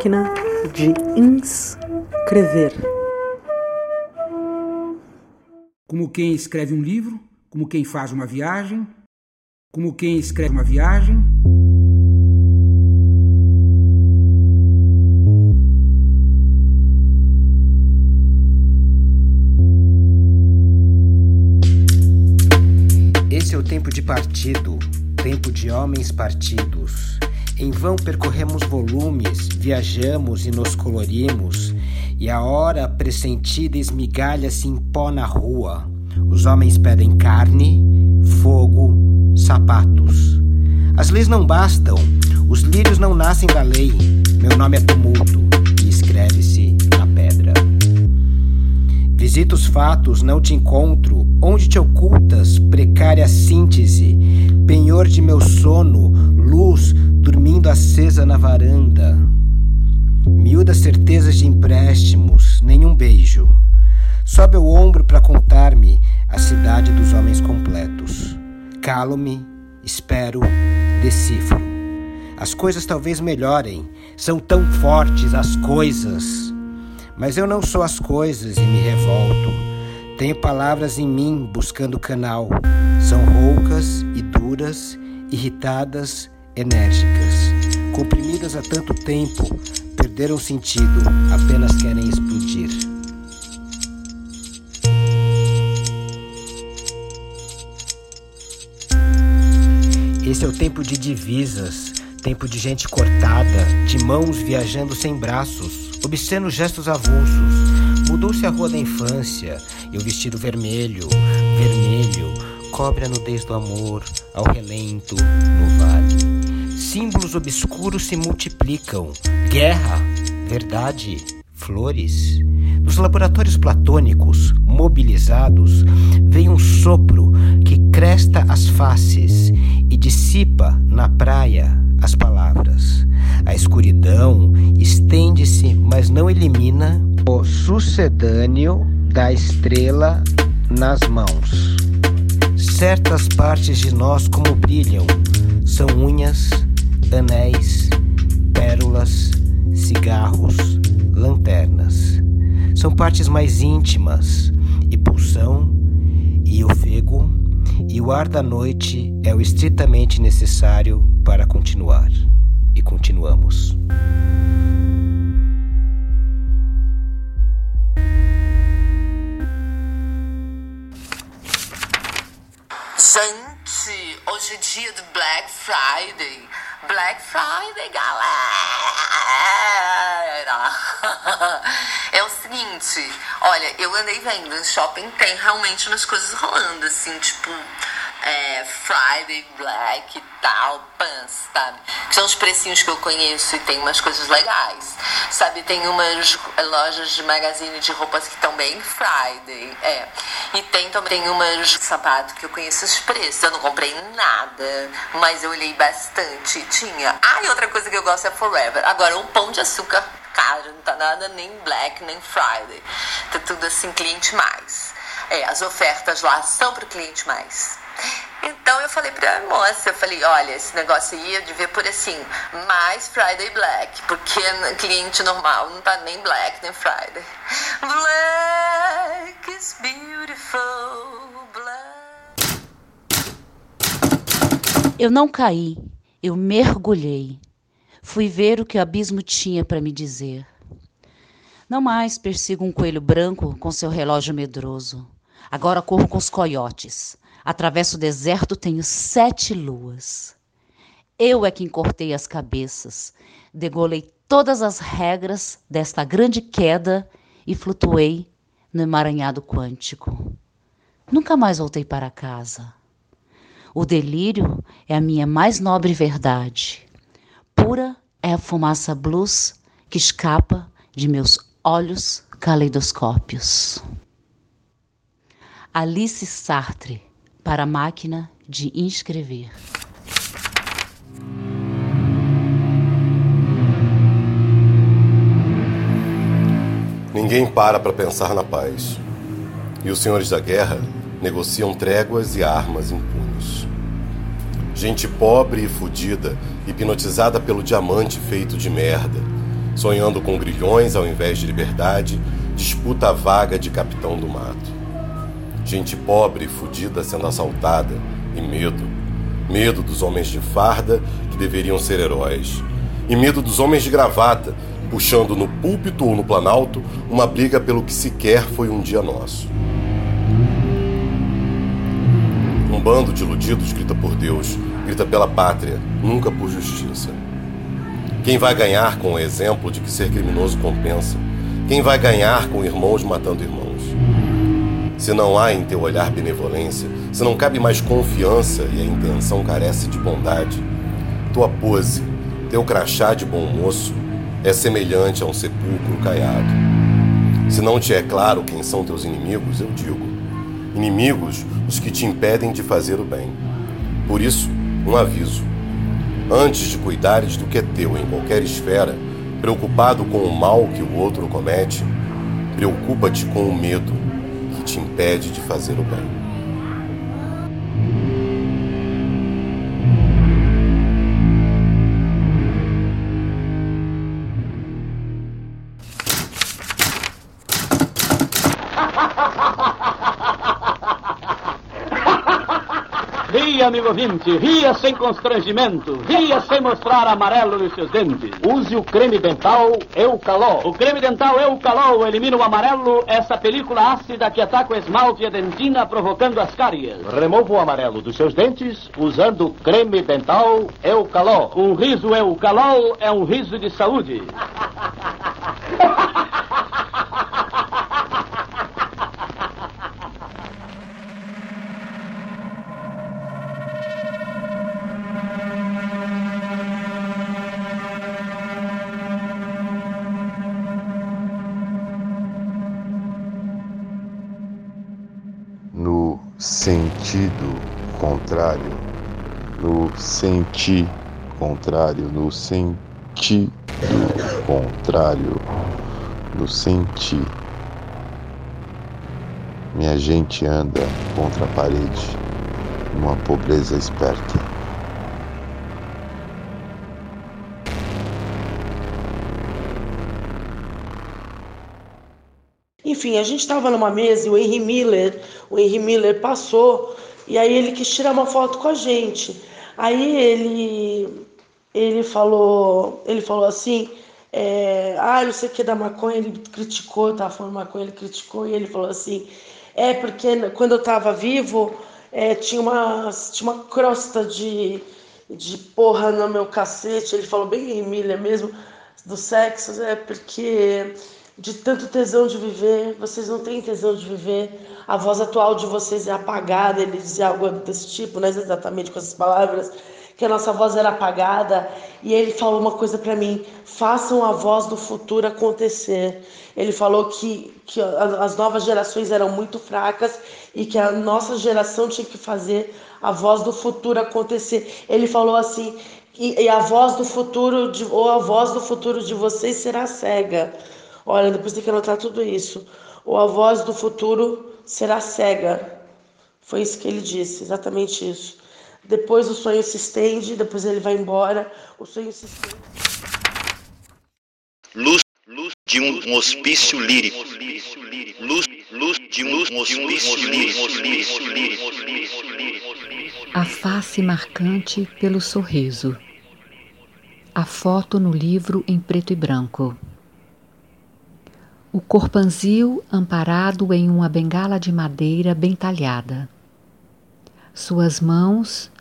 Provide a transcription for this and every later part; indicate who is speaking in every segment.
Speaker 1: Máquina de inscrever.
Speaker 2: Como quem escreve um livro, como quem faz uma viagem, como quem escreve uma viagem.
Speaker 3: Esse é o tempo de partido, tempo de homens partidos. Em vão percorremos volumes, viajamos e nos colorimos, e a hora pressentida esmigalha-se em pó na rua. Os homens pedem carne, fogo, sapatos. As leis não bastam, os lírios não nascem da lei. Meu nome é tumulto e escreve-se na pedra. Visito os fatos, não te encontro. Onde te ocultas, precária síntese, penhor de meu sono, luz dormindo acesa na varanda. Miúdas certezas de empréstimos, nenhum beijo. Sobe o ombro para contar-me a cidade dos homens completos. Calo-me, espero, decifro. As coisas talvez melhorem, são tão fortes as coisas. Mas eu não sou as coisas e me revolto. Tenho palavras em mim buscando canal. São roucas e duras, irritadas, enérgicas. Comprimidas há tanto tempo, perderam sentido, apenas querem explodir. Esse é o tempo de divisas, tempo de gente cortada, de mãos viajando sem braços, obscenos gestos avulsos. Mudou-se a rua da infância e o vestido vermelho, vermelho, cobre a nudez do amor ao relento no vale. Símbolos obscuros se multiplicam. Guerra, verdade, flores. Nos laboratórios platônicos, mobilizados, vem um sopro que cresta as faces e dissipa na praia as palavras. A escuridão estende-se, mas não elimina o sucedâneo da estrela nas mãos. Certas partes de nós, como brilham, são unhas, anéis, pérolas, cigarros, lanternas. São partes mais íntimas, e pulsão, e ofego, e o ar da noite é o estritamente necessário para continuar. E continuamos.
Speaker 4: Gente, hoje é dia do Black Friday. Black Friday, galera! É o seguinte, olha, eu andei vendo, no shopping tem realmente umas coisas rolando, assim, tipo é, Friday, Black e tal, pants, sabe? Que são os precinhos que eu conheço e tem umas coisas legais. Sabe, tem umas lojas de magazine de roupas que estão bem Friday, é. E tem também umas sapato que eu conheço os preços. Eu não comprei nada, mas eu olhei bastante. Tinha. Ah, e outra coisa que eu gosto é Forever. Agora, um pão de açúcar caro, não tá nada nem Black, nem Friday. Tá tudo assim, cliente mais. É, as ofertas lá são pro cliente mais. Então eu falei pra moça, eu falei, olha, esse negócio aí eu devia por assim, mais Friday Black, porque cliente normal não tá nem Black nem Friday. Black is beautiful, black.
Speaker 5: Eu não caí, eu mergulhei. Fui ver o que o abismo tinha para me dizer. Não mais persigo um coelho branco com seu relógio medroso. Agora corro com os coiotes. Atravesso o deserto, tenho sete luas. Eu é quem cortei as cabeças, degolei todas as regras desta grande queda e flutuei no emaranhado quântico. Nunca mais voltei para casa. O delírio é a minha mais nobre verdade. Pura é a fumaça blues que escapa de meus olhos caleidoscópios. Alice Sartre para a máquina de inscrever.
Speaker 6: Ninguém para para pensar na paz. E os senhores da guerra negociam tréguas e armas em punhos. Gente pobre e fudida, hipnotizada pelo diamante feito de merda, sonhando com grilhões ao invés de liberdade, disputa a vaga de capitão do mato. Gente pobre e fudida sendo assaltada, e medo. Medo dos homens de farda que deveriam ser heróis. E medo dos homens de gravata, puxando no púlpito ou no planalto uma briga pelo que sequer foi um dia nosso. Um bando de iludidos grita por Deus, grita pela pátria, nunca por justiça. Quem vai ganhar com o exemplo de que ser criminoso compensa? Quem vai ganhar com irmãos matando irmãos? Se não há em teu olhar benevolência, se não cabe mais confiança e a intenção carece de bondade, tua pose, teu crachá de bom moço, é semelhante a um sepulcro caiado. Se não te é claro quem são teus inimigos, eu digo: inimigos os que te impedem de fazer o bem. Por isso, um aviso: antes de cuidares do que é teu em qualquer esfera, preocupado com o mal que o outro comete, preocupa-te com o medo que te impede de fazer o bem.
Speaker 7: Ouvinte, ria sem constrangimento, ria sem mostrar amarelo nos seus dentes. Use o creme dental Eucalol. O creme dental Eucalol elimina o amarelo, essa película ácida que ataca o esmalte e a dentina, provocando as cárias. Remova o amarelo dos seus dentes usando o creme dental Eucalol. Um riso Eucalol é um riso de saúde.
Speaker 8: sentido contrário, no senti contrário, no sentido contrário, no senti. Minha gente anda contra a parede, numa pobreza esperta.
Speaker 1: Enfim, a gente estava numa mesa e o Henry Miller, o Henry Miller passou e aí ele quis tirar uma foto com a gente. Aí ele ele falou, ele falou assim, é, ah, não sei o que da maconha, ele criticou, tava falando maconha, ele criticou e ele falou assim, é porque quando eu tava vivo, é, tinha uma tinha uma crosta de de porra no meu cacete, ele falou bem Miller mesmo do sexo, é porque de tanto tesão de viver, vocês não têm tesão de viver, a voz atual de vocês é apagada, ele dizia algo desse tipo, não é exatamente com essas palavras, que a nossa voz era apagada, e ele falou uma coisa para mim, façam a voz do futuro acontecer. Ele falou que, que as novas gerações eram muito fracas e que a nossa geração tinha que fazer a voz do futuro acontecer. Ele falou assim, e, e a voz do futuro, de, ou a voz do futuro de vocês será cega. Olha, depois tem que anotar tudo isso. Ou a voz do futuro será cega. Foi isso que ele disse, exatamente isso. Depois o sonho se estende, depois ele vai embora, o sonho se estende.
Speaker 9: Luz, luz de um hospício lírico. Luz, luz de um hospício lírico.
Speaker 10: A face marcante pelo sorriso. A foto no livro em preto e branco. O corpanzil amparado em uma bengala de madeira bem talhada. Suas mãos,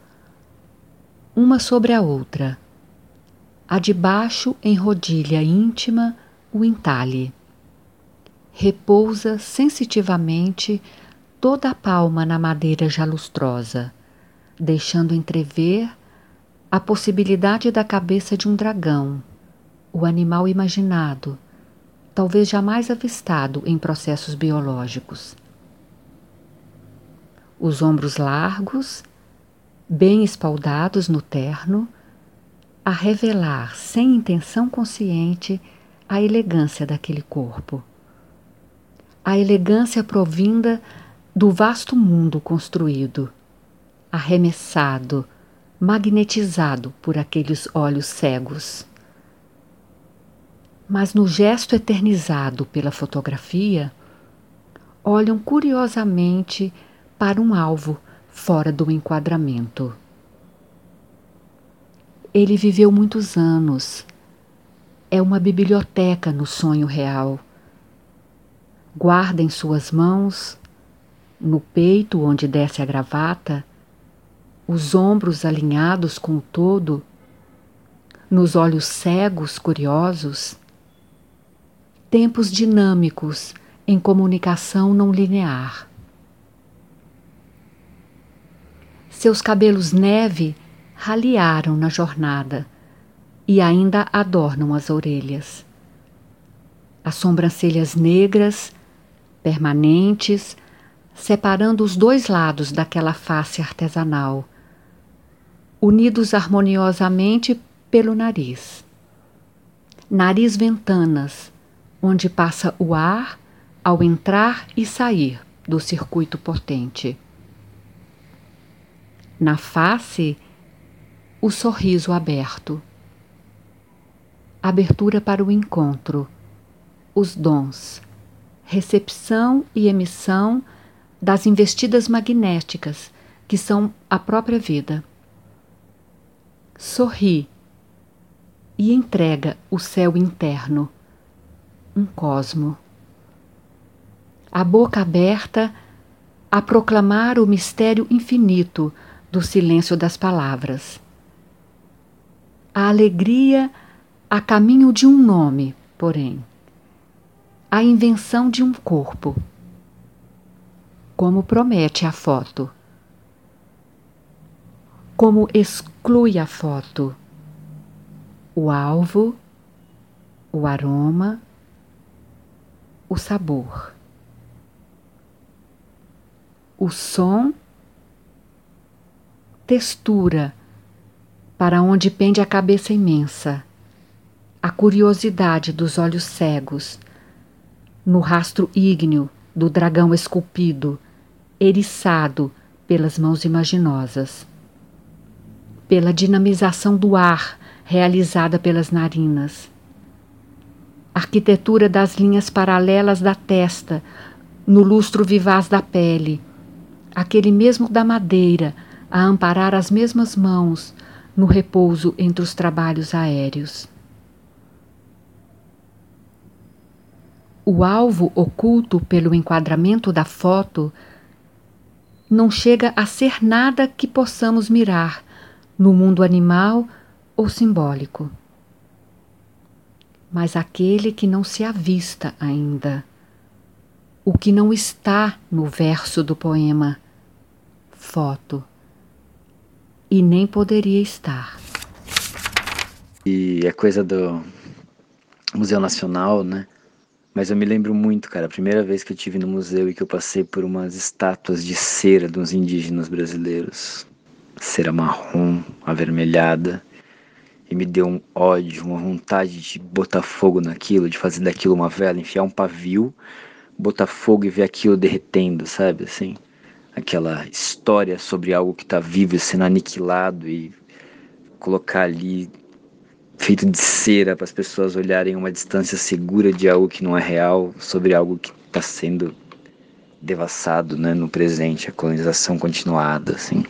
Speaker 10: uma sobre a outra. A de baixo, em rodilha íntima, o entalhe. Repousa sensitivamente toda a palma na madeira já lustrosa, deixando entrever a possibilidade da cabeça de um dragão, o animal imaginado talvez jamais avistado em processos biológicos. Os ombros largos, bem espaldados no terno, a revelar sem intenção consciente a elegância daquele corpo. A elegância provinda do vasto mundo construído, arremessado, magnetizado por aqueles olhos cegos mas no gesto eternizado pela fotografia, olham curiosamente para um alvo fora do enquadramento. Ele viveu muitos anos. É uma biblioteca no sonho real. Guarda em suas mãos, no peito onde desce a gravata, os ombros alinhados com o todo, nos olhos cegos curiosos, tempos dinâmicos em comunicação não linear. Seus cabelos neve raliaram na jornada e ainda adornam as orelhas. As sobrancelhas negras, permanentes, separando os dois lados daquela face artesanal, unidos harmoniosamente pelo nariz. Nariz ventanas, onde passa o ar ao entrar e sair do circuito potente. Na face, o sorriso aberto. Abertura para o encontro, os dons, recepção e emissão das investidas magnéticas que são a própria vida. Sorri e entrega o céu interno um cosmo. A boca aberta a proclamar o mistério infinito do silêncio das palavras. A alegria a caminho de um nome, porém. A invenção de um corpo. Como promete a foto. Como exclui a foto. O alvo, o aroma, o sabor. O som, textura, para onde pende a cabeça imensa, a curiosidade dos olhos cegos, no rastro ígneo do dragão esculpido, eriçado pelas mãos imaginosas, pela dinamização do ar realizada pelas narinas arquitetura das linhas paralelas da testa, no lustro vivaz da pele, aquele mesmo da madeira a amparar as mesmas mãos no repouso entre os trabalhos aéreos. O alvo oculto pelo enquadramento da foto não chega a ser nada que possamos mirar no mundo animal ou simbólico mas aquele que não se avista ainda, o que não está no verso do poema, foto, e nem poderia estar.
Speaker 11: E é coisa do Museu Nacional, né? Mas eu me lembro muito, cara, a primeira vez que eu tive no museu e que eu passei por umas estátuas de cera dos indígenas brasileiros. Cera marrom, avermelhada e me deu um ódio, uma vontade de botar fogo naquilo, de fazer daquilo uma vela, enfiar um pavio, botar fogo e ver aquilo derretendo, sabe? Assim, aquela história sobre algo que está vivo sendo aniquilado e colocar ali feito de cera para as pessoas olharem uma distância segura de algo que não é real, sobre algo que está sendo devassado, né, no presente, a colonização continuada, assim,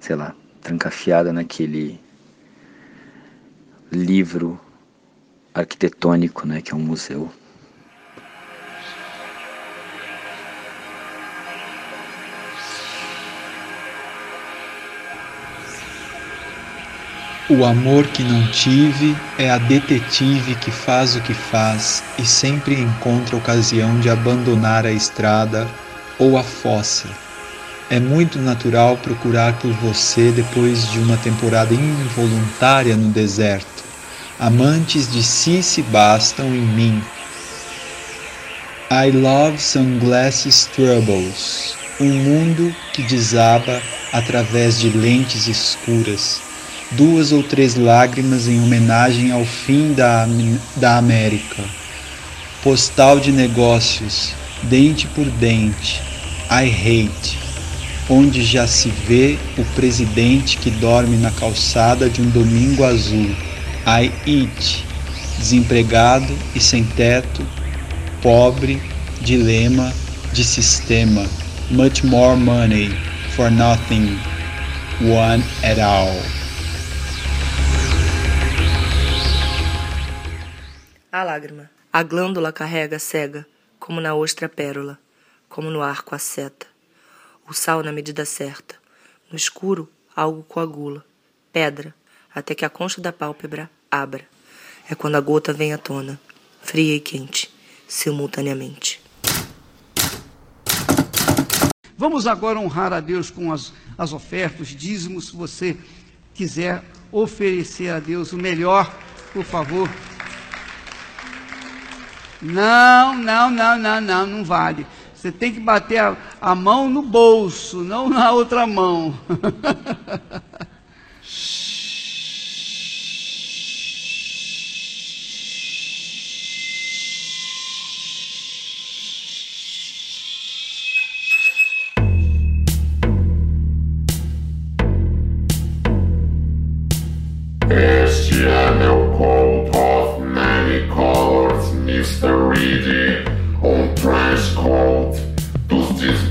Speaker 11: sei lá, trancafiada naquele livro arquitetônico, né, que é um museu.
Speaker 12: O amor que não tive é a detetive que faz o que faz e sempre encontra ocasião de abandonar a estrada ou a fossa é muito natural procurar por você depois de uma temporada involuntária no deserto. Amantes de si se bastam em mim. I love sunglasses troubles, um mundo que desaba através de lentes escuras, duas ou três lágrimas em homenagem ao fim da, da América. Postal de negócios, dente por dente. I hate onde já se vê o presidente que dorme na calçada de um domingo azul. I eat, desempregado e sem teto, pobre, dilema de sistema, much more money for nothing, one at all.
Speaker 13: A lágrima. A glândula carrega cega, como na ostra pérola, como no arco a seta. O sal na medida certa. No escuro, algo coagula. Pedra, até que a concha da pálpebra abra. É quando a gota vem à tona, fria e quente, simultaneamente.
Speaker 14: Vamos agora honrar a Deus com as, as ofertas, dízimos, se você quiser oferecer a Deus o melhor, por favor. Não, não, não, não, não, não vale. Você tem que bater a, a mão no bolso, não na outra mão.
Speaker 15: Este é meu Mr. Reed. Um trench coat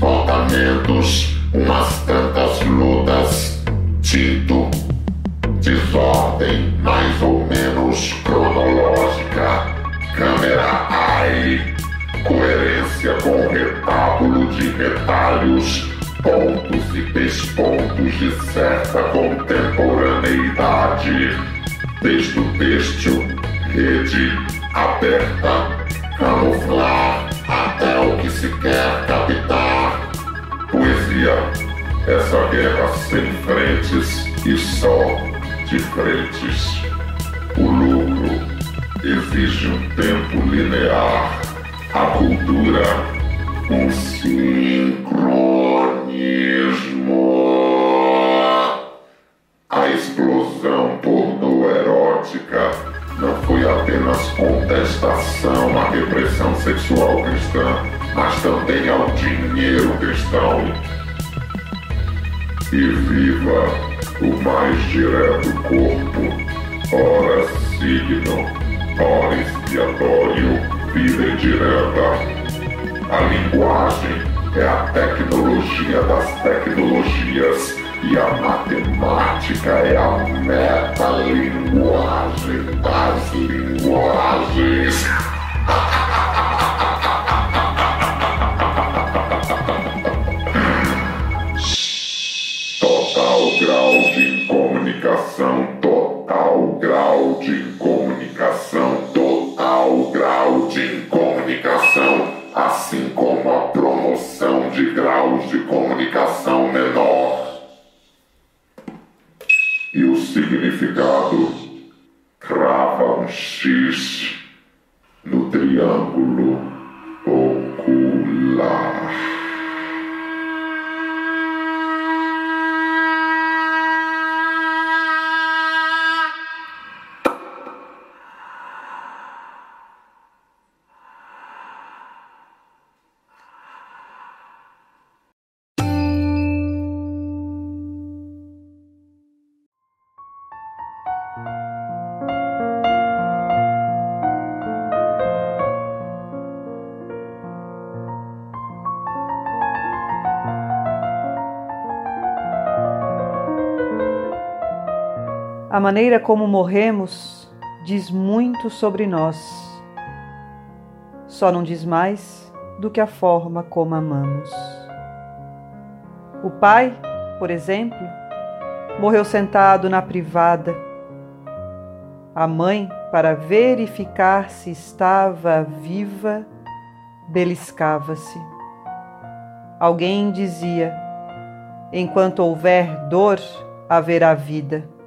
Speaker 15: dos desbotamentos, umas tantas lutas. Tito, desordem mais ou menos cronológica. Câmera AI, coerência com retábulo de retalhos pontos e pespontos de certa contemporaneidade. Texto têxtil, rede aberta, camuflar até o que se quer captar. Poesia, essa guerra sem frentes e só de frentes. O lucro exige um tempo linear. A cultura, um sincronismo. A explosão pornoerótica não foi apenas contestação à repressão sexual cristã, mas também ao dinheiro cristão. E viva o mais direto corpo, ora signo, ora expiatório, vida direta. A linguagem é a tecnologia das tecnologias e a matemática é a metalinguagem das linguagens. Total grau de incomunicação, total grau de incomunicação, total grau de incomunicação, assim como a promoção de graus de comunicação menor. E o significado crava um X no triângulo
Speaker 16: A maneira como morremos diz muito sobre nós. Só não diz mais do que a forma como amamos. O pai, por exemplo, morreu sentado na privada. A mãe, para verificar se estava viva, beliscava-se. Alguém dizia: enquanto houver dor, haverá vida.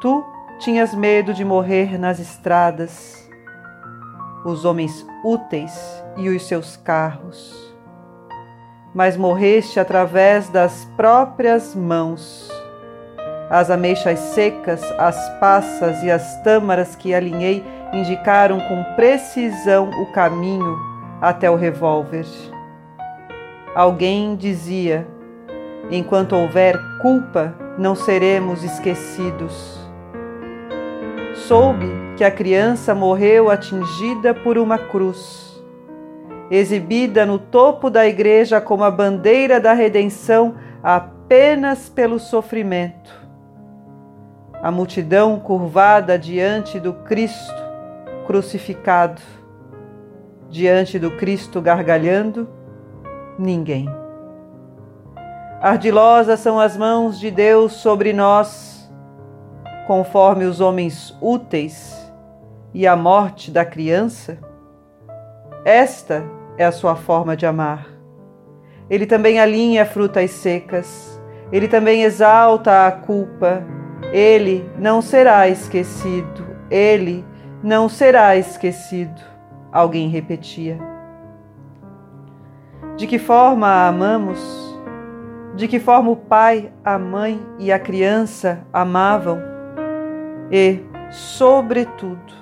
Speaker 16: Tu tinhas medo de morrer nas estradas, os homens úteis e os seus carros, mas morreste através das próprias mãos. As ameixas secas, as passas e as tâmaras que alinhei indicaram com precisão o caminho até o revólver. Alguém dizia: enquanto houver culpa, não seremos esquecidos soube que a criança morreu atingida por uma cruz, exibida no topo da igreja como a bandeira da redenção apenas pelo sofrimento. A multidão curvada diante do Cristo crucificado, diante do Cristo gargalhando, ninguém. Ardilosas são as mãos de Deus sobre nós conforme os homens úteis e a morte da criança? Esta é a sua forma de amar. Ele também alinha frutas secas, ele também exalta a culpa, ele não será esquecido, ele não será esquecido. Alguém repetia. De que forma a amamos? De que forma o pai, a mãe e a criança amavam? E, sobretudo,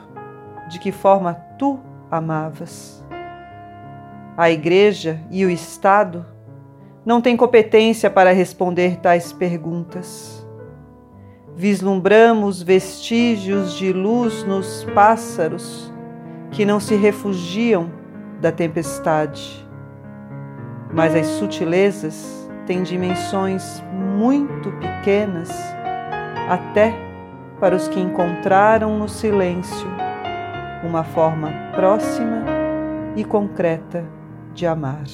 Speaker 16: de que forma tu amavas. A Igreja e o Estado não têm competência para responder tais perguntas. Vislumbramos vestígios de luz nos pássaros que não se refugiam da tempestade. Mas as sutilezas têm dimensões muito pequenas até para os que encontraram no silêncio uma forma próxima e concreta de amar.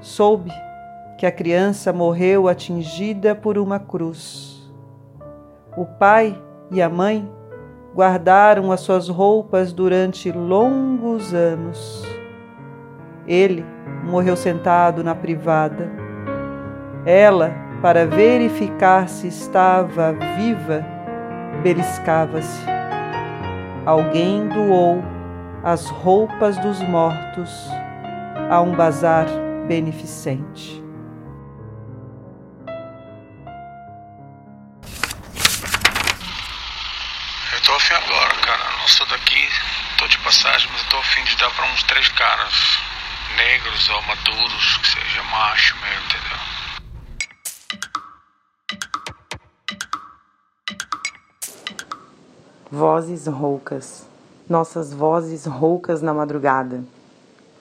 Speaker 16: Soube que a criança morreu atingida por uma cruz. O pai e a mãe guardaram as suas roupas durante longos anos. Ele morreu sentado na privada. Ela para verificar se estava viva, beliscava-se. Alguém doou as roupas dos mortos a um bazar beneficente.
Speaker 17: Eu tô afim agora, cara. Não sou daqui, tô de passagem, mas eu tô afim de dar para uns três caras negros ou maduros, que seja macho mesmo, entendeu?
Speaker 18: Vozes roucas, nossas vozes roucas na madrugada,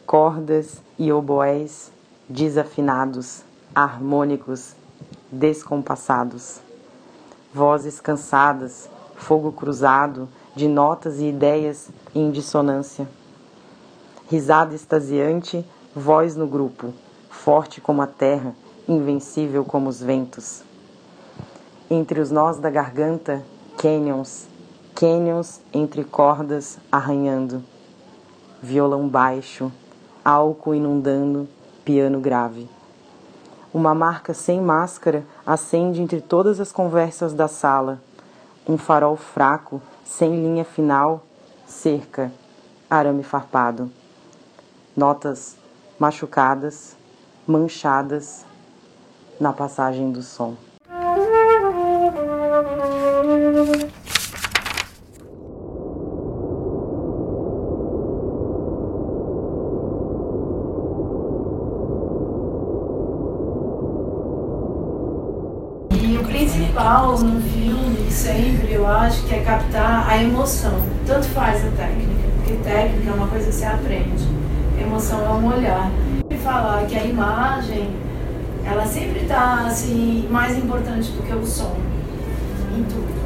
Speaker 18: cordas e oboés desafinados, harmônicos, descompassados. Vozes cansadas, fogo cruzado de notas e ideias em dissonância. Risada extasiante, voz no grupo, forte como a terra, invencível como os ventos. Entre os nós da garganta, canyons, Canyons entre cordas arranhando, violão baixo, álcool inundando, piano grave. Uma marca sem máscara acende entre todas as conversas da sala. Um farol fraco, sem linha final, cerca, arame farpado. Notas machucadas, manchadas na passagem do som.
Speaker 19: Acho, que é captar a emoção. Tanto faz a técnica, porque técnica é uma coisa que você aprende. emoção é um olhar. E falar que a imagem, ela sempre está assim, mais importante do que o som. Em tudo.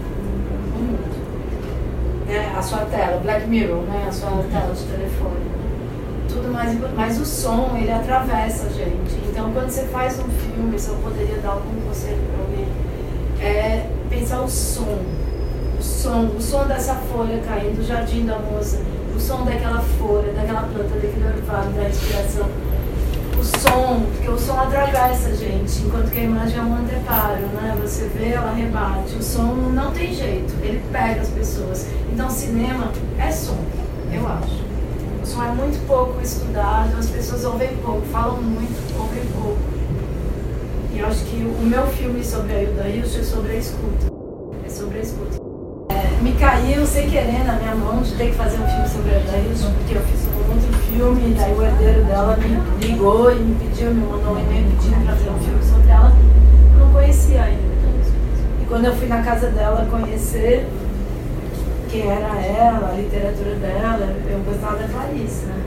Speaker 19: No mundo. Né? A sua tela, Black Mirror, né? A sua tela de telefone. Tudo mais importante. Mas o som, ele atravessa a gente. Então, quando você faz um filme, se eu poderia dar algum conselho para alguém, é pensar o som, o som, o som dessa folha caindo do jardim da moça, o som daquela folha, daquela planta, daquele orvalho, da respiração. O som, porque o som atravessa gente, enquanto que a imagem é um anteparo, né? Você vê, ela rebate. O som não tem jeito, ele pega as pessoas. Então, cinema é som, eu acho. O som é muito pouco estudado, as pessoas ouvem pouco, falam muito, ouvem pouco. E eu acho que o meu filme sobre a Hilda Hilst é sobre a escuta. É sobre a escuta. É, me caiu sem querer na minha mão de ter que fazer um filme sobre Hilst, porque eu fiz um outro filme, e daí o herdeiro dela me ligou e me pediu, me mandou um e-mail pedindo para fazer um filme sobre ela. Eu não conhecia ainda. E quando eu fui na casa dela conhecer, porque era ela, a literatura dela, eu gostava da Clarice, né?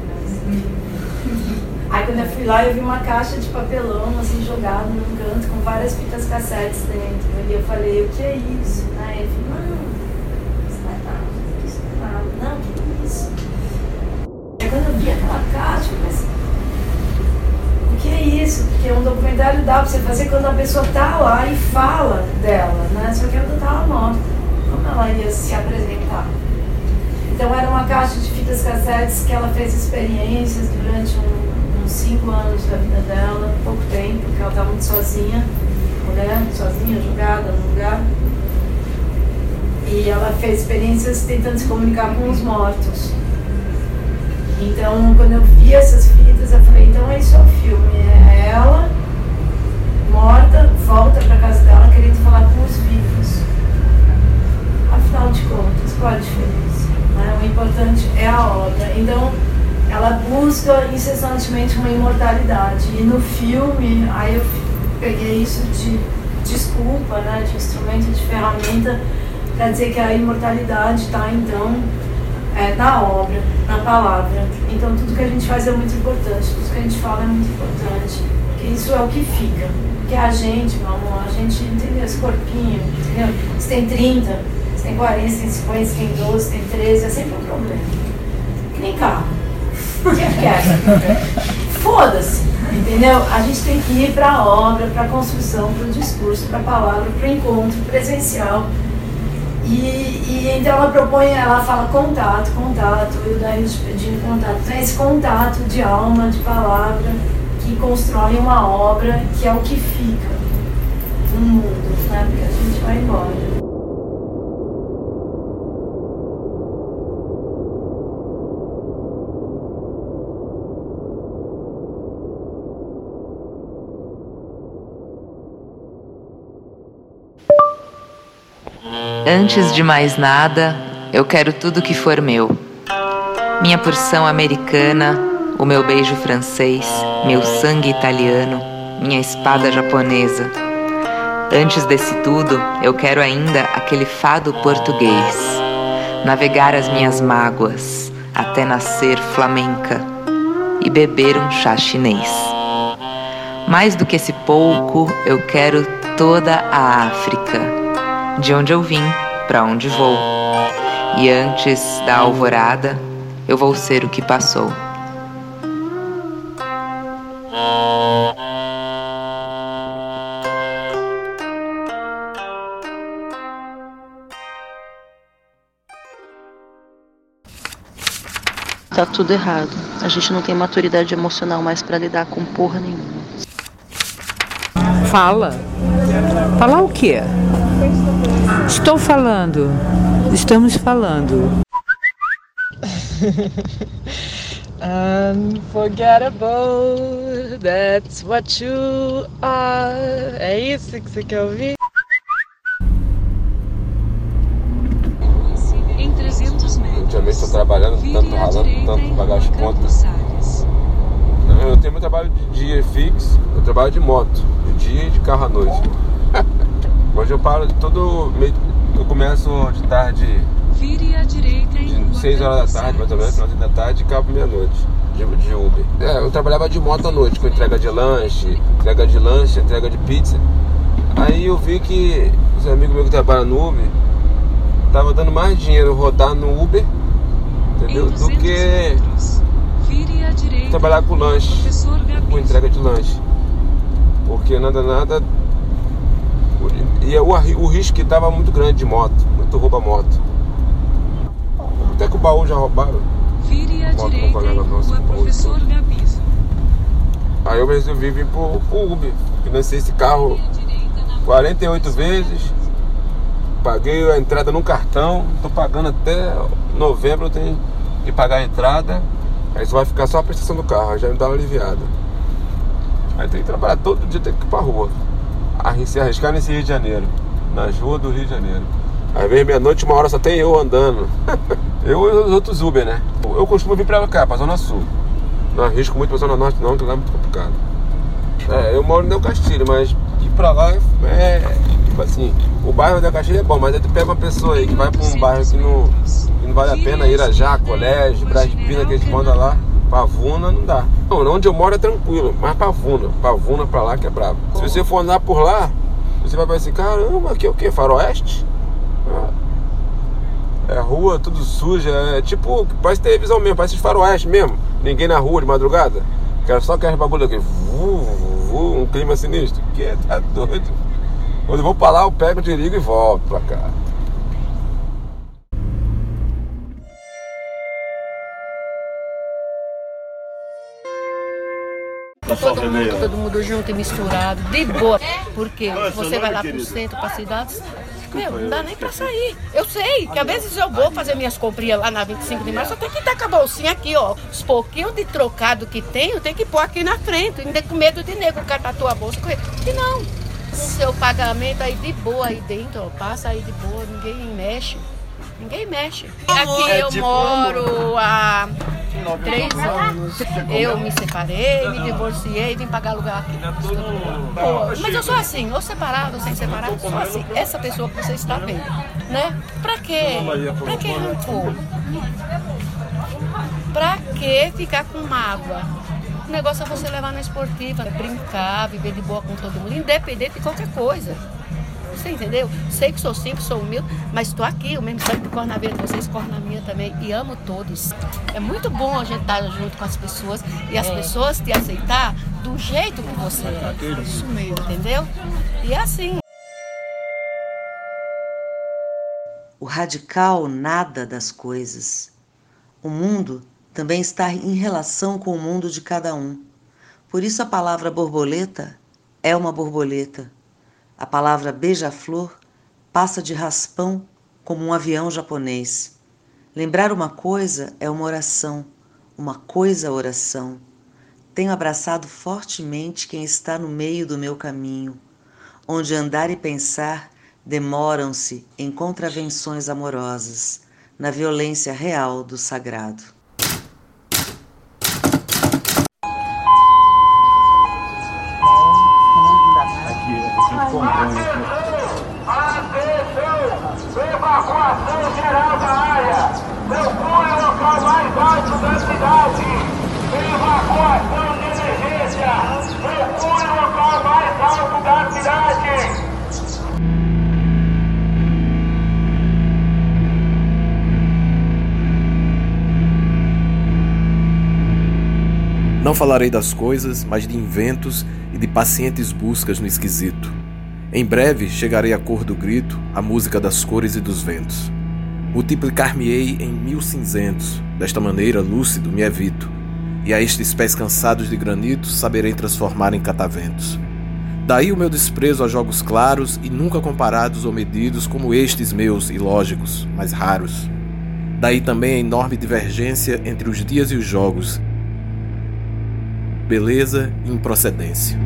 Speaker 19: Aí quando eu fui lá, eu vi uma caixa de papelão, assim, jogada num canto, com várias fitas cassetes dentro. E eu falei, o que é isso? Aí ele falou, não, isso não é nada, isso não é nada. Não, o que é isso? Aí quando eu vi aquela caixa, eu pensei, o que é isso? Porque um documentário dá pra você fazer quando a pessoa tá lá e fala dela, né? Só que ela tava morta. Como ela ia se apresentar? Então era uma caixa de fitas cassetes que ela fez experiências durante um, uns cinco anos da vida dela, pouco tempo, porque ela estava muito sozinha, mulher, sozinha, jogada no lugar. E ela fez experiências tentando se comunicar com os mortos. Então, quando eu vi essas fitas, eu falei, então esse é o filme. É ela, morta, volta para casa dela querendo falar com os vivos. Afinal de contas, qual a diferença? Né? O importante é a obra. Então, ela busca incessantemente uma imortalidade. E no filme, aí eu peguei isso de desculpa, né, de instrumento, de ferramenta, para dizer que a imortalidade está, então, é, na obra, na palavra. Então, tudo que a gente faz é muito importante, tudo que a gente fala é muito importante, porque isso é o que fica. Porque a gente, meu amor, a gente entendeu esse corpinho, entendeu? Você tem 30, você tem 40, você tem 50, você tem 12, você tem 13, é sempre um problema. Que nem carro. O que quer? Foda-se, entendeu? A gente tem que ir para a obra, para a construção, para o discurso, para a palavra, para o encontro presencial. E, e, então ela propõe, ela fala contato, contato, e o Daí pedindo contato. Então é esse contato de alma, de palavra, que constrói uma obra que é o que fica no mundo, né? Porque a gente vai embora.
Speaker 20: Antes de mais nada, eu quero tudo que for meu. Minha porção americana, o meu beijo francês, meu sangue italiano, minha espada japonesa. Antes desse tudo, eu quero ainda aquele fado português. Navegar as minhas mágoas até nascer flamenca e beber um chá chinês. Mais do que esse pouco, eu quero toda a África, de onde eu vim, para onde vou. E antes da alvorada, eu vou ser o que passou.
Speaker 21: Tá tudo errado. A gente não tem maturidade emocional mais para lidar com porra nenhuma.
Speaker 22: Fala. Falar o quê? Estou falando. Estamos falando.
Speaker 23: Unforgettable, that's what you are. É isso que você quer ouvir?
Speaker 24: Em 300 metros.
Speaker 25: Ultimamente estou trabalhando tanto, ralando tanto, pagar as contas. Eu tenho meu trabalho de dia fixo, eu trabalho de moto, de dia e de carro à noite. Hoje eu paro todo meio. Eu começo de tarde.
Speaker 24: Vire à direita em
Speaker 25: De 6 horas da tarde, mais ou menos, final da tarde, e acabo meia-noite. De, Uber. É, eu trabalhava de moto à noite, com entrega de lanche, entrega de lanche, entrega de pizza. Aí eu vi que os amigos meus que trabalham no Uber tava dando mais dinheiro rodar no Uber, entendeu? Do que
Speaker 24: à direita.
Speaker 25: trabalhar com lanche,
Speaker 24: Professor
Speaker 25: com entrega de lanche. Porque nada, nada. E o, arri- o risco que tava muito grande de moto, muito rouba moto. Até que o baú já roubaram.
Speaker 24: Vire à
Speaker 25: Moto
Speaker 24: direita
Speaker 25: com e
Speaker 24: Professor Gabiso.
Speaker 25: Aí eu resolvi vir pro, pro Uber. Financei esse carro 48 vezes. Paguei a entrada no cartão. Tô pagando até novembro, eu tenho que pagar a entrada. Aí só vai ficar só a prestação do carro, aí já me dá uma aliviada. Aí tem que trabalhar todo dia, tem que ir pra rua. Arri- Se arriscar nesse Rio de Janeiro. Nas ruas do Rio de Janeiro. Às vezes meia-noite, uma hora só tem eu andando. eu e os outros Uber, né? Eu costumo vir pra cá, pra Zona Sul. Não arrisco muito pra Zona Norte não, que lá é muito complicado. É, eu moro no Del Castilho, mas ir pra lá é Tipo assim, o bairro da Caxias é bom, mas aí tu pega uma pessoa aí que vai pra um bairro que não, não vale a pena, Irajá, Colégio, Braspina, que eles mandam lá, Pavuna não dá. Não, onde eu moro é tranquilo, mas Pavuna, Pavuna pra lá que é brabo. Se você for andar por lá, você vai pensar assim, caramba, aqui é o que? Faroeste? É rua, tudo suja, é tipo, parece televisão mesmo, parece faroeste mesmo. Ninguém na rua de madrugada. Quero só aqueles bagulho aqui, vu, vu, um clima sinistro. Que é, tá doido. Quando eu vou pra lá, eu pego, desligo e volto pra cá.
Speaker 26: Todo mundo, todo mundo junto e misturado, de boa. Porque você vai lá pro centro, pra cidades, meu, não dá nem pra sair. Eu sei que às vezes eu vou fazer minhas comprinhas lá na 25 de março, eu tenho que estar com a bolsinha aqui, ó. Os pouquinhos de trocado que tenho, tem que pôr aqui na frente. Ainda com medo de nego catar tua bolsa. E não. Seu pagamento aí de boa aí dentro, ó. Passa aí de boa, ninguém mexe. Ninguém mexe. Aqui
Speaker 27: É
Speaker 26: eu
Speaker 27: tipo
Speaker 26: moro há três anos. Eu me separei, me divorciei e vim pagar aluguel aqui. Pô, mas eu sou assim, ou separado ou sem separado, eu sou assim. Essa pessoa que você está vendo, né? Pra quê? Pra que rancor? Pra que ficar com mágoa? O negócio é você levar na esportiva, brincar, viver de boa com todo mundo, independente de qualquer coisa. Você entendeu? Sei que sou simples, sou humilde, mas estou aqui, o mesmo sangue que corre na veia de vocês, corre na minha também. E amo todos. É muito bom a gente estar junto com as pessoas e as
Speaker 27: É.
Speaker 26: pessoas te aceitar do jeito que você é. Isso mesmo. Entendeu? E é assim.
Speaker 28: o radical nada das coisas. O mundo também está em relação com o mundo de cada um. Por isso a palavra borboleta é uma borboleta. A palavra beija-flor passa de raspão como um avião japonês. Lembrar uma coisa é uma oração, uma coisa oração. Tenho abraçado fortemente quem está no meio do meu caminho, onde andar e pensar demoram-se em contravenções amorosas, na violência real do sagrado.
Speaker 27: Evacuação geral da área. Procure o local mais alto da cidade. Evacuação de emergência. Procure o local mais alto da cidade.
Speaker 29: Não falarei das coisas, mas de inventos e de pacientes buscas no esquisito. Em breve chegarei à cor do grito, à música das cores e dos ventos. Multiplicar-me-ei em mil cinzentos, desta maneira lúcido me evito, e a estes pés cansados de granito saberei transformar em cataventos. Daí o meu desprezo a jogos claros e nunca comparados ou medidos como estes meus ilógicos, mas raros. Daí também a enorme divergência entre os dias e os jogos, beleza e improcedência.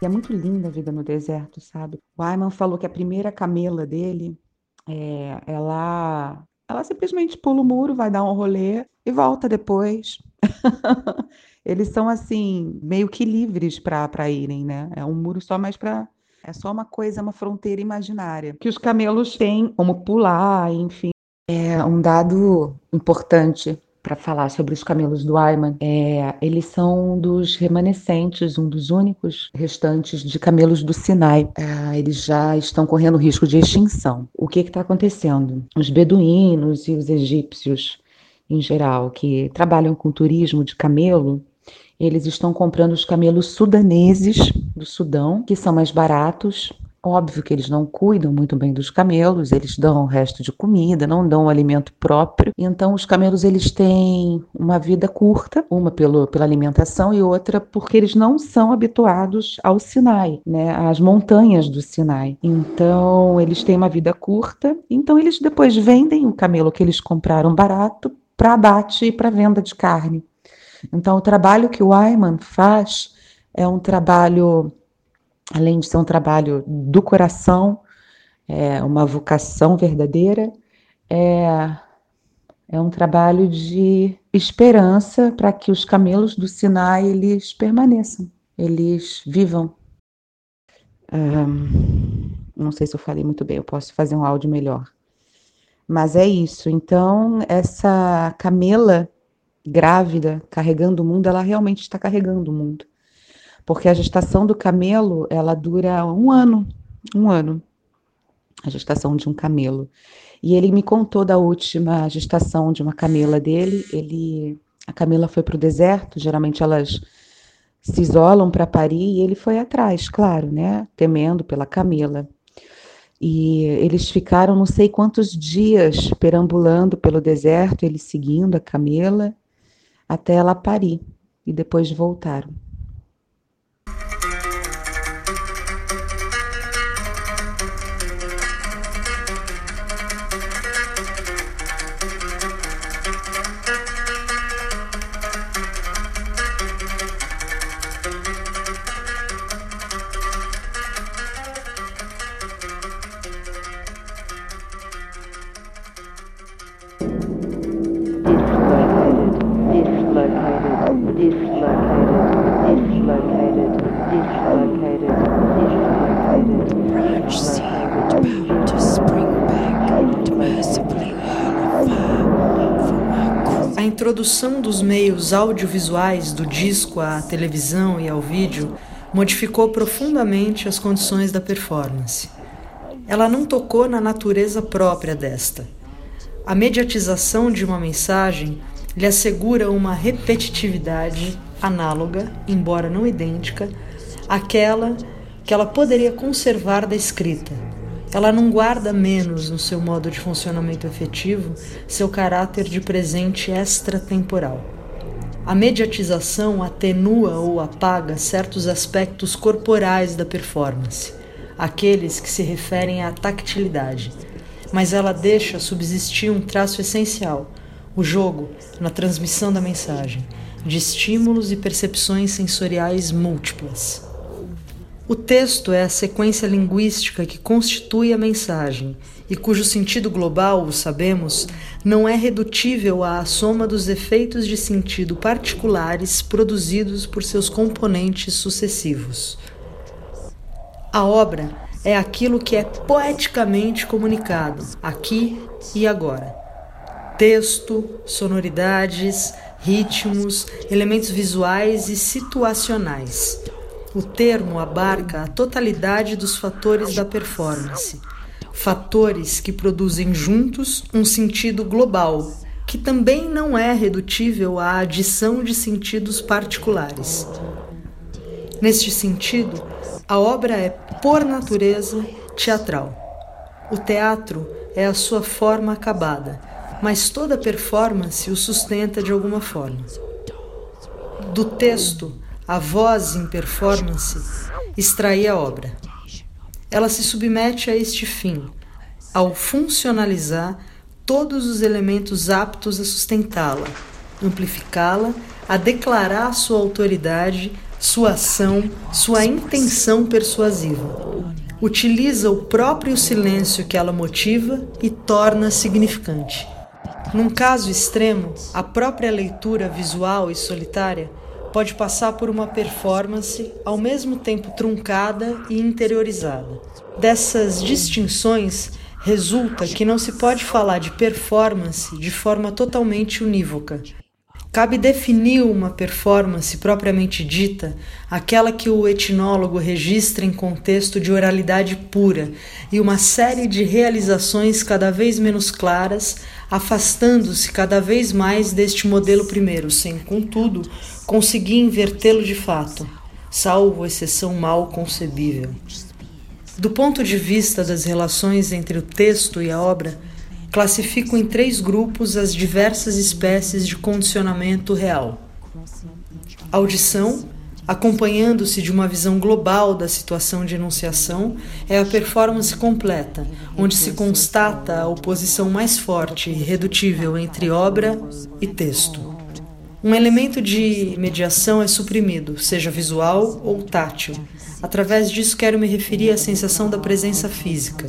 Speaker 30: E é muito linda a vida no deserto, sabe? O Ayman falou que a primeira camela dele, é, ela, ela simplesmente pula o muro, vai dar um rolê e volta depois. Eles são assim, meio que livres para irem, né? É um muro só mais para. É só uma coisa, uma fronteira imaginária. Que os camelos têm como pular, enfim. É um dado importante para falar sobre os camelos do Ayman. É, eles são um dos remanescentes, um dos únicos restantes de camelos do Sinai. É, eles já estão correndo risco de extinção. O que está acontecendo? Os beduínos e os egípcios, em geral, que trabalham com turismo de camelo, eles estão comprando os camelos sudaneses do Sudão, que são mais baratos. Óbvio que eles não cuidam muito bem dos camelos, eles dão o resto de comida, não dão o alimento próprio. Então, os camelos eles têm uma vida curta, uma pelo, pela alimentação e outra porque eles não são habituados ao Sinai, né, às montanhas do Sinai. Então, eles têm uma vida curta. Então, eles depois vendem o camelo que eles compraram barato para abate e para venda de carne. Então, o trabalho que o Ayman faz é um trabalho, além de ser um trabalho do coração, é uma vocação verdadeira, é É um trabalho de esperança para que os camelos do Sinai eles permaneçam, eles vivam. Um, não sei se eu falei muito bem, eu posso fazer um áudio melhor. Mas é isso. Então, essa camela grávida carregando o mundo, ela realmente está carregando o mundo. Porque a gestação do camelo, ela dura um ano, um ano. A gestação de um camelo. E ele me contou da última gestação de uma camela dele. Ele, a camela foi para o deserto. Geralmente elas se isolam para parir e ele foi atrás, claro, né? Temendo pela camela. E eles ficaram não sei quantos dias perambulando pelo deserto, ele seguindo a camela até ela parir e depois voltaram.
Speaker 31: Meios audiovisuais do disco à televisão e ao vídeo modificou profundamente as condições da performance. Ela não tocou na natureza própria desta. A mediatização de uma mensagem lhe assegura uma repetitividade análoga, embora não idêntica, àquela que ela poderia conservar da escrita. Ela não guarda menos no seu modo de funcionamento efetivo seu caráter de presente extratemporal. A mediatização atenua ou apaga certos aspectos corporais da performance, aqueles que se referem à tactilidade, mas ela deixa subsistir um traço essencial, o jogo na transmissão da mensagem, de estímulos e percepções sensoriais múltiplas. O texto é a sequência linguística que constitui a mensagem e cujo sentido global, o sabemos, não é redutível à soma dos efeitos de sentido particulares produzidos por seus componentes sucessivos. A obra é aquilo que é poeticamente comunicado, aqui e agora. Texto, sonoridades, ritmos, elementos visuais e situacionais. O termo abarca a totalidade dos fatores da performance, fatores que produzem juntos um sentido global, que também não é redutível à adição de sentidos particulares. Neste sentido, a obra é, por natureza, teatral. O teatro é a sua forma acabada, mas toda performance o sustenta de alguma forma. Do texto, a voz em performance extrair a obra. Ela se submete a este fim, ao funcionalizar todos os elementos aptos a sustentá-la, amplificá-la, a declarar sua autoridade, sua ação, sua intenção persuasiva. Utiliza o próprio silêncio que ela motiva e torna significante. Num caso extremo, a própria leitura visual e solitária pode passar por uma performance ao mesmo tempo truncada e interiorizada. Dessas distinções resulta que não se pode falar de performance de forma totalmente unívoca. Cabe definir uma performance propriamente dita, aquela que o etnólogo registra em contexto de oralidade pura e uma série de realizações cada vez menos claras, afastando-se cada vez mais deste modelo primeiro, sem, contudo, conseguir invertê-lo de fato, salvo exceção mal concebível. Do ponto de vista das relações entre o texto e a obra, classifico em três grupos as diversas espécies de condicionamento real. Audição, acompanhando-se de uma visão global da situação de enunciação, é a performance completa, onde se constata a oposição mais forte e irredutível entre obra e texto. Um elemento de mediação é suprimido, seja visual ou tátil. Através disso, quero me referir à sensação da presença física,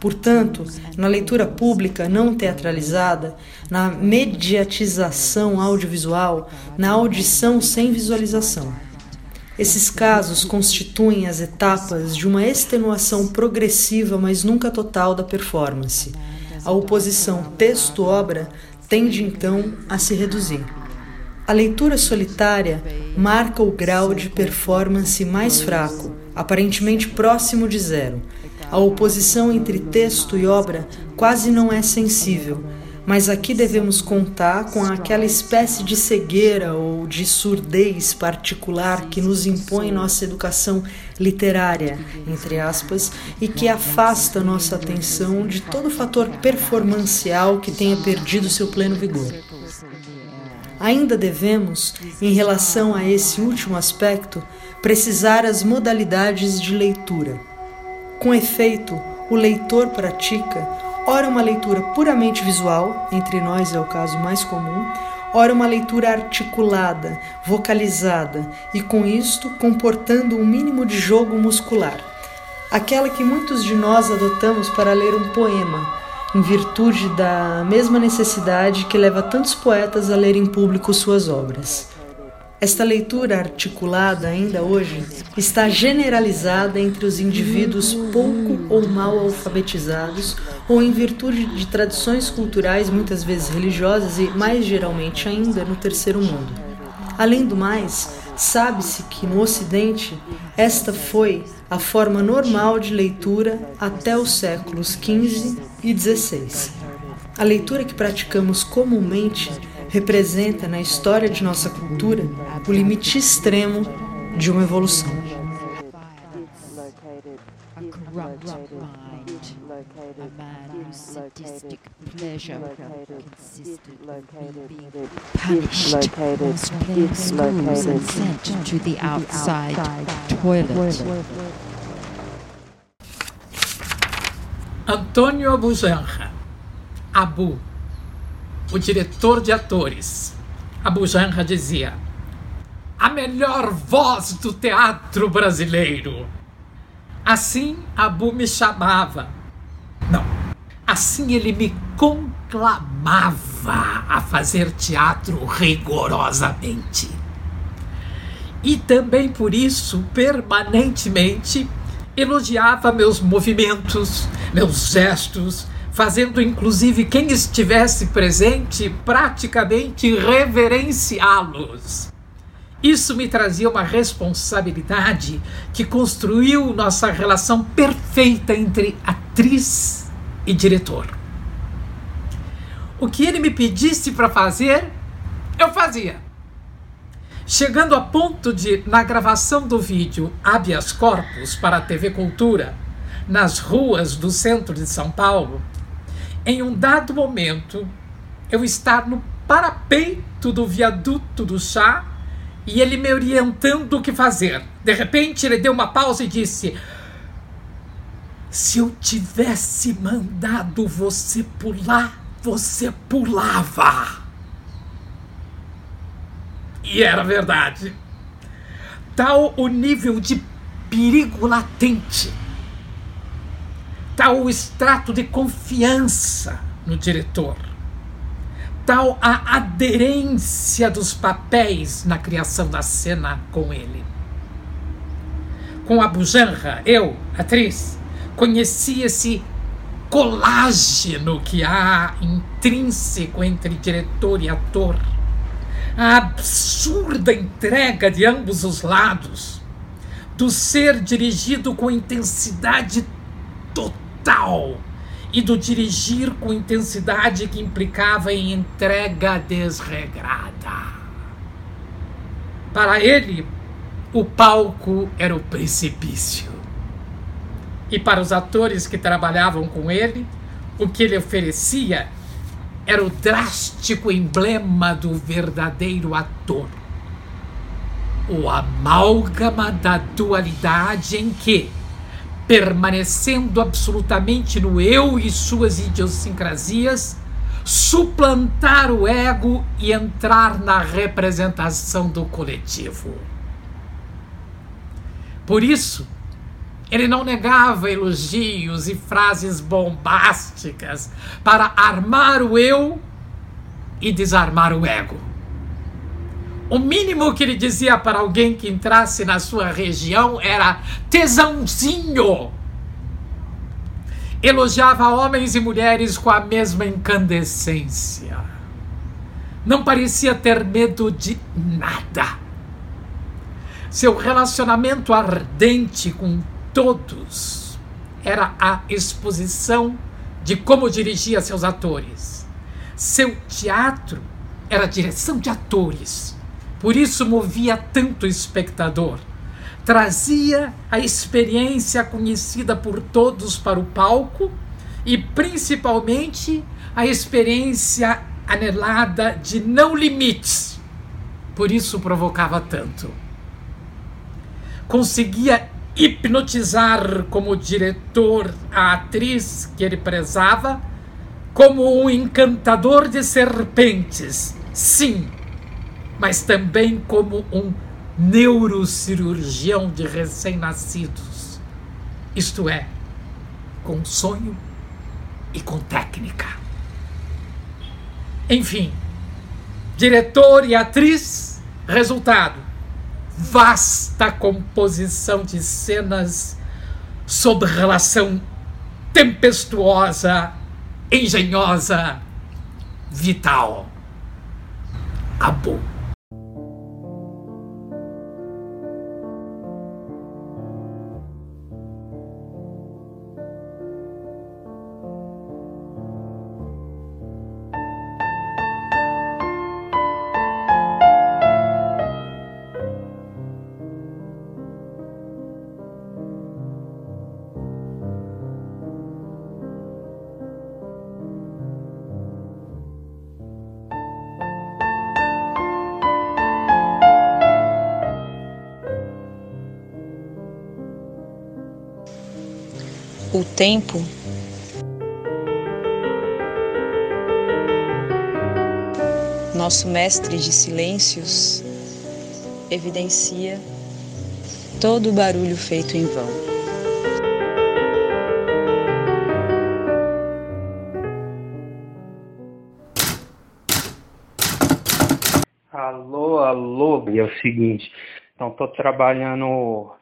Speaker 31: Portanto, na leitura pública não teatralizada, na mediatização audiovisual, na audição sem visualização. Esses casos constituem as etapas de uma extenuação progressiva, mas nunca total, da performance. A oposição texto-obra tende então a se reduzir. A leitura solitária marca o grau de performance mais fraco, aparentemente próximo de zero. A oposição entre texto e obra quase não é sensível, mas aqui devemos contar com aquela espécie de cegueira ou de surdez particular que nos impõe nossa educação literária, entre aspas, e que afasta nossa atenção de todo fator performancial que tenha perdido seu pleno vigor. Ainda devemos, em relação a esse último aspecto, precisar as modalidades de leitura. Com efeito, o leitor pratica ora uma leitura puramente visual, entre nós é o caso mais comum, ora uma leitura articulada, vocalizada e com isto comportando um mínimo de jogo muscular, aquela que muitos de nós adotamos para ler um poema, em virtude da mesma necessidade que leva tantos poetas a ler em público suas obras. Esta leitura articulada, ainda hoje, está generalizada entre os indivíduos pouco ou mal alfabetizados ou em virtude de tradições culturais, muitas vezes religiosas e, mais geralmente ainda, no terceiro mundo. Além do mais, sabe-se que no Ocidente esta foi a forma normal de leitura até os séculos XV e XVI. A leitura que praticamos comumente representa na história de nossa cultura o limite extremo de uma evolução.
Speaker 32: Antônio Abujanra, Abu, o diretor de atores. Abujanra dizia: a melhor voz do teatro brasileiro. Assim Abu me chamava. Não, assim ele me conclamava a fazer teatro rigorosamente. E também por isso, permanentemente, elogiava meus movimentos, meus gestos, fazendo inclusive quem estivesse presente praticamente reverenciá-los. Isso me trazia uma responsabilidade que construiu nossa relação perfeita entre atriz e diretor. O que ele me pedisse para fazer, eu fazia. Chegando a ponto de, na gravação do vídeo Habeas Corpus para a TV Cultura, nas ruas do centro de São Paulo, em um dado momento, eu estar no parapeito do viaduto do chá e ele me orientando o que fazer. De repente, ele deu uma pausa e disse: Se eu tivesse mandado você pular, você pulava. E era verdade. Tal o nível de perigo latente, tal o extrato de confiança no diretor, tal a aderência dos papéis na criação da cena com ele. Com a Bujanra, eu, atriz, conhecia esse colágeno que há intrínseco entre diretor e ator a absurda entrega de ambos os lados, do ser dirigido com intensidade total e do dirigir com intensidade que implicava em entrega desregrada. Para ele, o palco era o precipício. E para os atores que trabalhavam com ele, o que ele oferecia era o drástico emblema do verdadeiro ator. O amálgama da dualidade em que, permanecendo absolutamente no eu e suas idiosincrasias, suplantar o ego e entrar na representação do coletivo. Por isso, Ele não negava elogios e frases bombásticas para armar o eu e desarmar o ego. O mínimo que ele dizia para alguém que entrasse na sua região era tesãozinho. Elogiava homens e mulheres com a mesma incandescência. Não parecia ter medo de nada. Seu relacionamento ardente com todos era a exposição de como dirigia seus atores. Seu teatro era direção de atores. Por isso movia tanto o espectador. Trazia a experiência conhecida por todos para o palco e principalmente a experiência anelada de não limites. Por isso provocava tanto. Conseguia hipnotizar como diretor a atriz que ele prezava, como um encantador de serpentes, sim, mas também como um neurocirurgião de recém-nascidos. Isto é, com sonho e com técnica. Enfim, diretor e atriz, resultado: vasta composição de cenas sob relação tempestuosa, engenhosa, vital. Abu.
Speaker 21: Tempo nosso mestre de silêncios evidencia todo o barulho feito em vão.
Speaker 33: Alô, alô, e é o seguinte, então estou trabalhando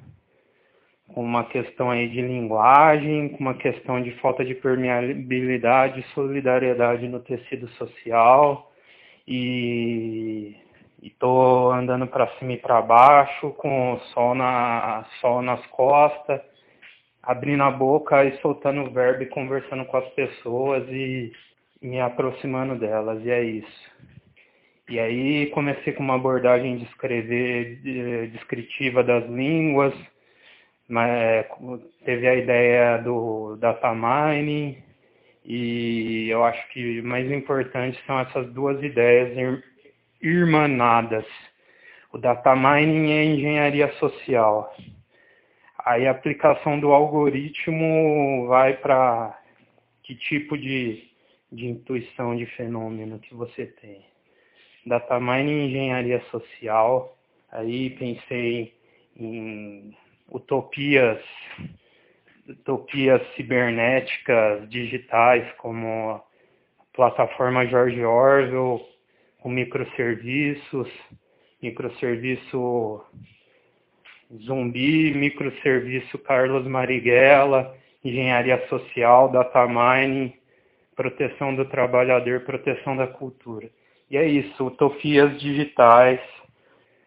Speaker 33: uma questão aí de linguagem, com uma questão de falta de permeabilidade e solidariedade no tecido social e estou andando para cima e para baixo com sol, na, sol nas costas, abrindo a boca e soltando o verbo e conversando com as pessoas e me aproximando delas, e é isso. E aí comecei com uma abordagem de escrever descritiva das línguas, mas é, teve a ideia do data mining e eu acho que mais importante são essas duas ideias irmanadas. O data mining é engenharia social. Aí a aplicação do algoritmo vai para que tipo de, de intuição de fenômeno que você tem. Data mining engenharia social. Aí pensei em utopias, utopias cibernéticas digitais como a plataforma George Orwell, com microserviços, microserviço zumbi, microserviço Carlos Marighella, engenharia social, data mining, proteção do trabalhador, proteção da cultura. E é isso, utopias digitais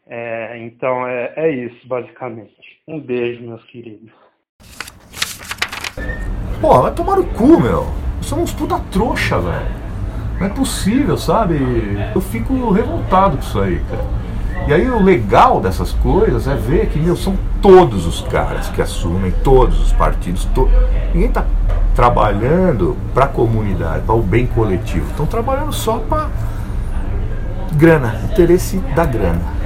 Speaker 33: é, então é, é isso, basicamente. Um beijo, meus queridos.
Speaker 34: Pô, vai tomar no cu, meu. Somos puta trouxa, velho. Não é possível, sabe? Eu fico revoltado com isso aí, cara. E aí o legal dessas coisas é ver que, meu, são todos os caras que assumem, todos os partidos, to... ninguém tá trabalhando para a comunidade, para o bem coletivo. Estão trabalhando só para grana, interesse da grana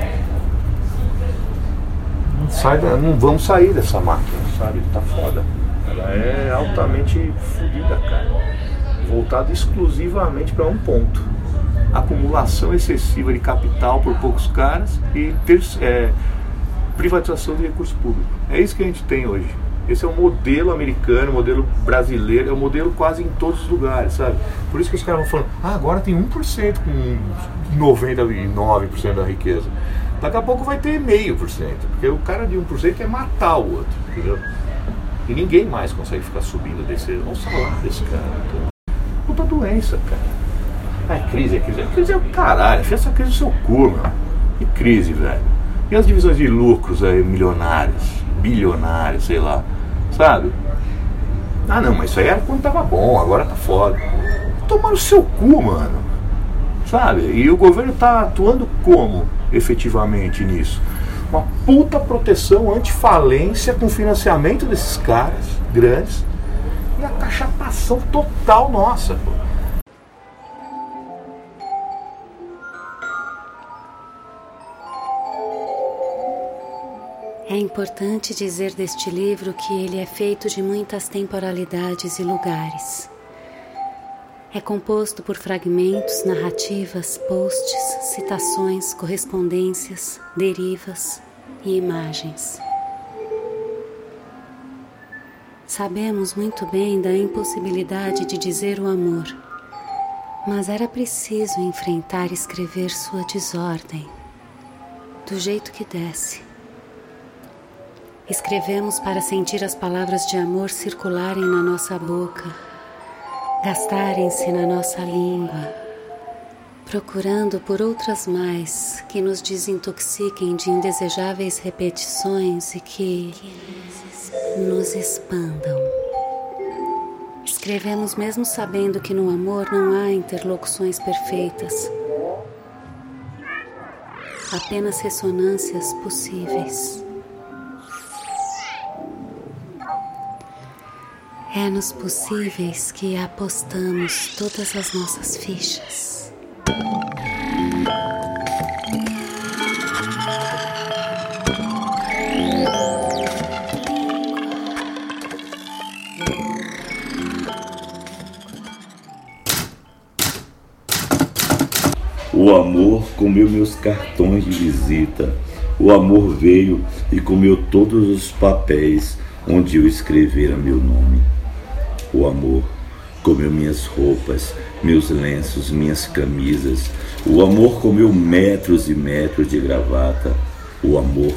Speaker 34: sai da, não vão sair dessa máquina, sabe? Tá foda. Ela é altamente fodida, cara. Voltada exclusivamente para um ponto. Acumulação excessiva de capital por poucos caras e ter, é, privatização de recursos públicos. É isso que a gente tem hoje. Esse é o modelo americano, o modelo brasileiro, é o modelo quase em todos os lugares, sabe? Por isso que os caras vão falando, ah, agora tem 1% com 99% da riqueza. Daqui a pouco vai ter meio por cento, porque o cara de 1% quer matar o outro, entendeu? E ninguém mais consegue ficar subindo desse. Olha o salário desse cara. Então, puta doença, cara. É crise, é crise. A crise é o caralho. Enfia essa crise no seu cu, meu. Que crise, velho. E as divisões de lucros aí, milionários, bilionários, sei lá. Sabe? Ah não, mas isso aí era quando tava bom, agora tá foda. Tomar no seu cu, mano. Sabe? E o governo tá atuando como efetivamente nisso? Uma puta proteção anti-falência com financiamento desses caras grandes e a cachatação total nossa, pô.
Speaker 35: É importante dizer deste livro que ele é feito de muitas temporalidades e lugares. É composto por fragmentos, narrativas, posts, citações, correspondências, derivas e imagens. Sabemos muito bem da impossibilidade de dizer o amor, mas era preciso enfrentar e escrever sua desordem, do jeito que desce Escrevemos para sentir as palavras de amor circularem na nossa boca, gastarem-se na nossa língua, procurando por outras mais que nos desintoxiquem de indesejáveis repetições e que nos expandam. Escrevemos mesmo sabendo que no amor não há interlocuções perfeitas, apenas ressonâncias possíveis. É nos possíveis que apostamos todas as nossas fichas.
Speaker 36: O amor comeu meus cartões de visita. O amor veio e comeu todos os papéis onde eu escrevera meu nome. O amor comeu minhas roupas, meus lenços, minhas camisas. O amor comeu metros e metros de gravata. O amor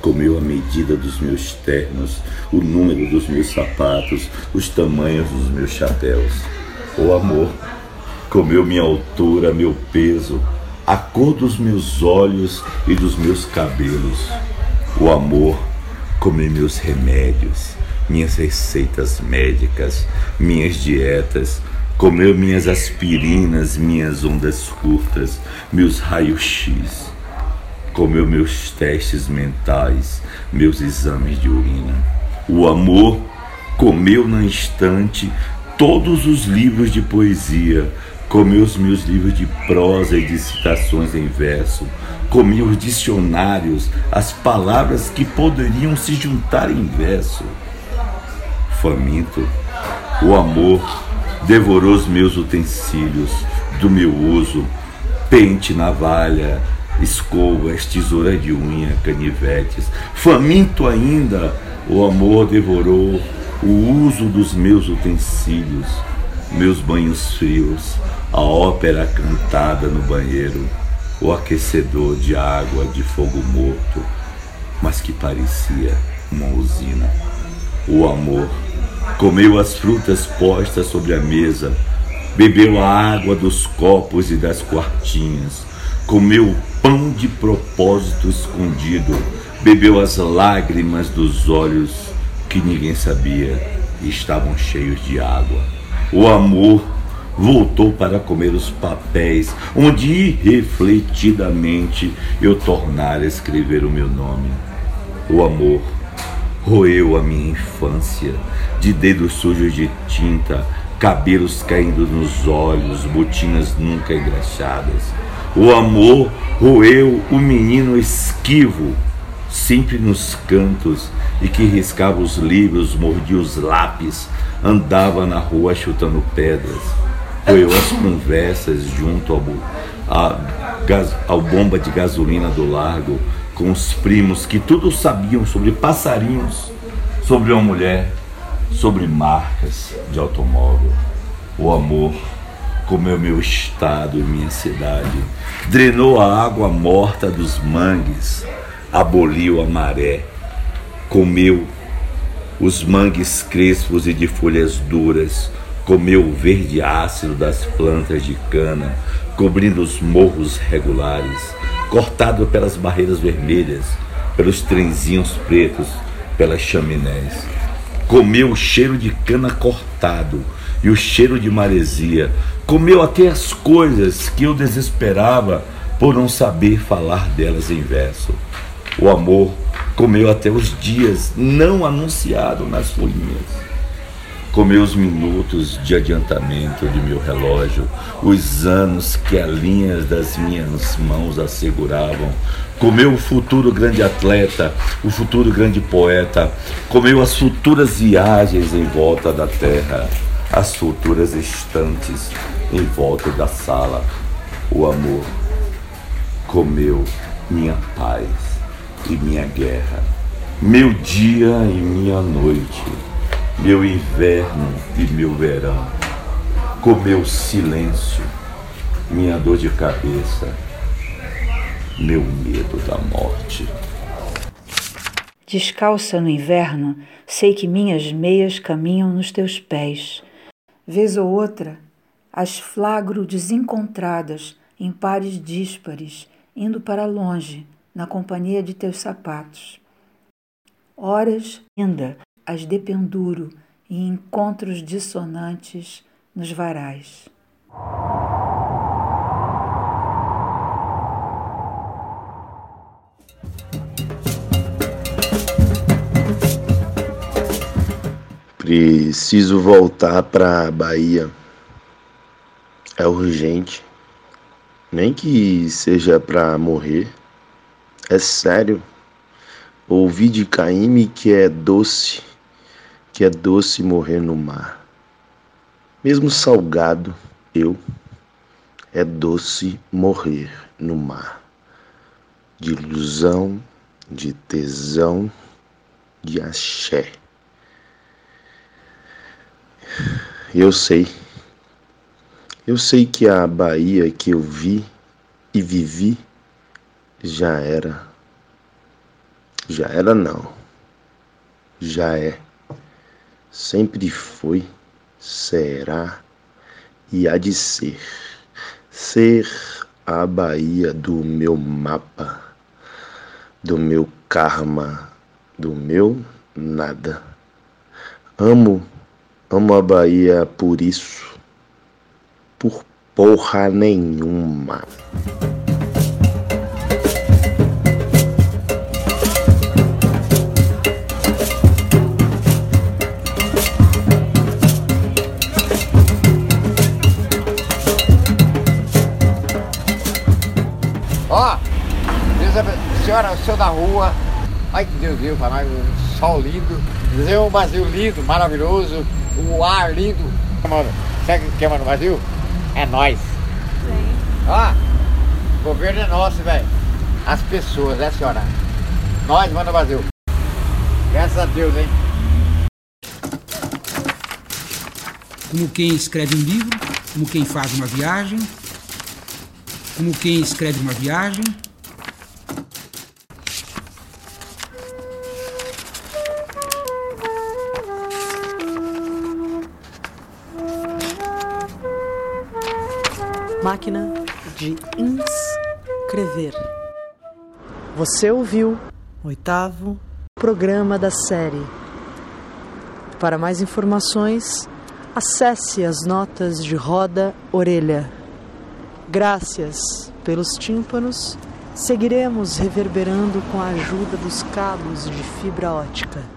Speaker 36: comeu a medida dos meus ternos, o número dos meus sapatos, os tamanhos dos meus chapéus. O amor comeu minha altura, meu peso, a cor dos meus olhos e dos meus cabelos. O amor comeu meus remédios, minhas receitas médicas, minhas dietas, comeu minhas aspirinas, minhas ondas curtas, meus raios-x, comeu meus testes mentais, meus exames de urina. O amor comeu na instante todos os livros de poesia, comeu os meus livros de prosa e de citações em verso, comeu os dicionários, as palavras que poderiam se juntar em verso faminto. O amor devorou os meus utensílios do meu uso, pente, navalha, escovas, tesoura de unha, canivetes. Faminto ainda, o amor devorou o uso dos meus utensílios, meus banhos frios, a ópera cantada no banheiro, o aquecedor de água de fogo morto, mas que parecia uma usina. O amor comeu as frutas postas sobre a mesa, bebeu a água dos copos e das quartinhas, comeu o pão de propósito escondido, bebeu as lágrimas dos olhos que ninguém sabia e estavam cheios de água. O amor voltou para comer os papéis, onde irrefletidamente eu tornara a escrever o meu nome. O amor roeu a minha infância, de dedos sujos de tinta, cabelos caindo nos olhos, botinas nunca engraxadas. O amor roeu o menino esquivo, sempre nos cantos, e que riscava os livros, mordia os lápis, andava na rua chutando pedras. Roeu as conversas junto ao, a, ao bomba de gasolina do largo, com os primos que tudo sabiam sobre passarinhos, sobre uma mulher, sobre marcas de automóvel. O amor comeu meu estado e minha cidade, drenou a água morta dos mangues, aboliu a maré, comeu os mangues crespos e de folhas duras, comeu o verde ácido das plantas de cana, cobrindo os morros regulares, cortado pelas barreiras vermelhas, pelos trenzinhos pretos, pelas chaminés. Comeu o cheiro de cana cortado e o cheiro de maresia. Comeu até as coisas que eu desesperava por não saber falar delas em verso. O amor comeu até os dias não anunciados nas folhinhas comeu os minutos de adiantamento de meu relógio, os anos que as linhas das minhas mãos asseguravam, comeu o futuro grande atleta, o futuro grande poeta, comeu as futuras viagens em volta da terra, as futuras estantes em volta da sala. O amor comeu minha paz e minha guerra, meu dia e minha noite meu inverno e meu verão, com meu silêncio, minha dor de cabeça, meu medo da morte.
Speaker 37: Descalça no inverno, sei que minhas meias caminham nos teus pés. Vez ou outra, as flagro desencontradas, em pares díspares, indo para longe, na companhia de teus sapatos. Horas ainda as dependuro em encontros dissonantes nos varais.
Speaker 38: Preciso voltar para a Bahia. É urgente. Nem que seja para morrer. É sério. Ouvi de Caíme que é doce que é doce morrer no mar. Mesmo salgado, eu, é doce morrer no mar. De ilusão, de tesão, de axé. Eu sei, eu sei que a Bahia que eu vi e vivi já era, já era não, já é sempre foi, será e há de ser. Ser a Bahia do meu mapa, do meu karma, do meu nada. Amo, amo a Bahia por isso, por porra nenhuma.
Speaker 39: Da rua. Ai que Deus viu para nós, um sol lindo, um Brasil lindo, maravilhoso, o ar lindo. Mano, sabe o que é, mano, Brasil? É nós. Sim. Ó, o governo é nosso, velho. As pessoas, né, senhora? Nós, mano, Brasil. Graças a Deus, hein?
Speaker 40: Como quem escreve um livro, como quem faz uma viagem, como quem escreve uma viagem,
Speaker 31: Máquina de inscrever. Você ouviu o oitavo programa da série. Para mais informações, acesse as notas de roda orelha. Graças pelos tímpanos, seguiremos reverberando com a ajuda dos cabos de fibra ótica.